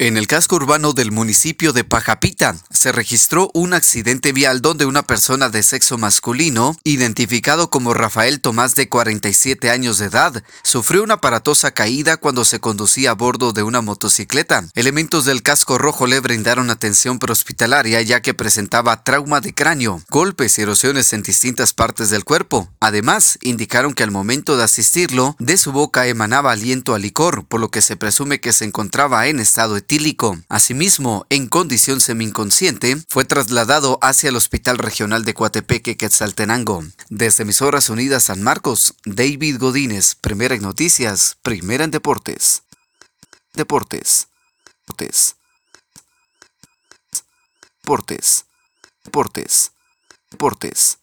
En el casco urbano del municipio de Pajapita se registró un accidente vial donde una persona de sexo masculino, identificado como Rafael Tomás de 47 años de edad, sufrió una aparatosa caída cuando se conducía a bordo de una motocicleta. Elementos del casco rojo le brindaron atención prehospitalaria ya que presentaba trauma de cráneo, golpes y erosiones en distintas partes del cuerpo. Además, indicaron que al momento de asistirlo, de su boca emanaba aliento a licor, por lo que se presume que se encontraba en estado Asimismo, en condición semi-inconsciente, fue trasladado hacia el Hospital Regional de Coatepeque, Quetzaltenango. Desde Emisoras Unidas San Marcos, David Godínez, Primera en Noticias, Primera en Deportes. Deportes. Deportes. Deportes. Deportes. Deportes.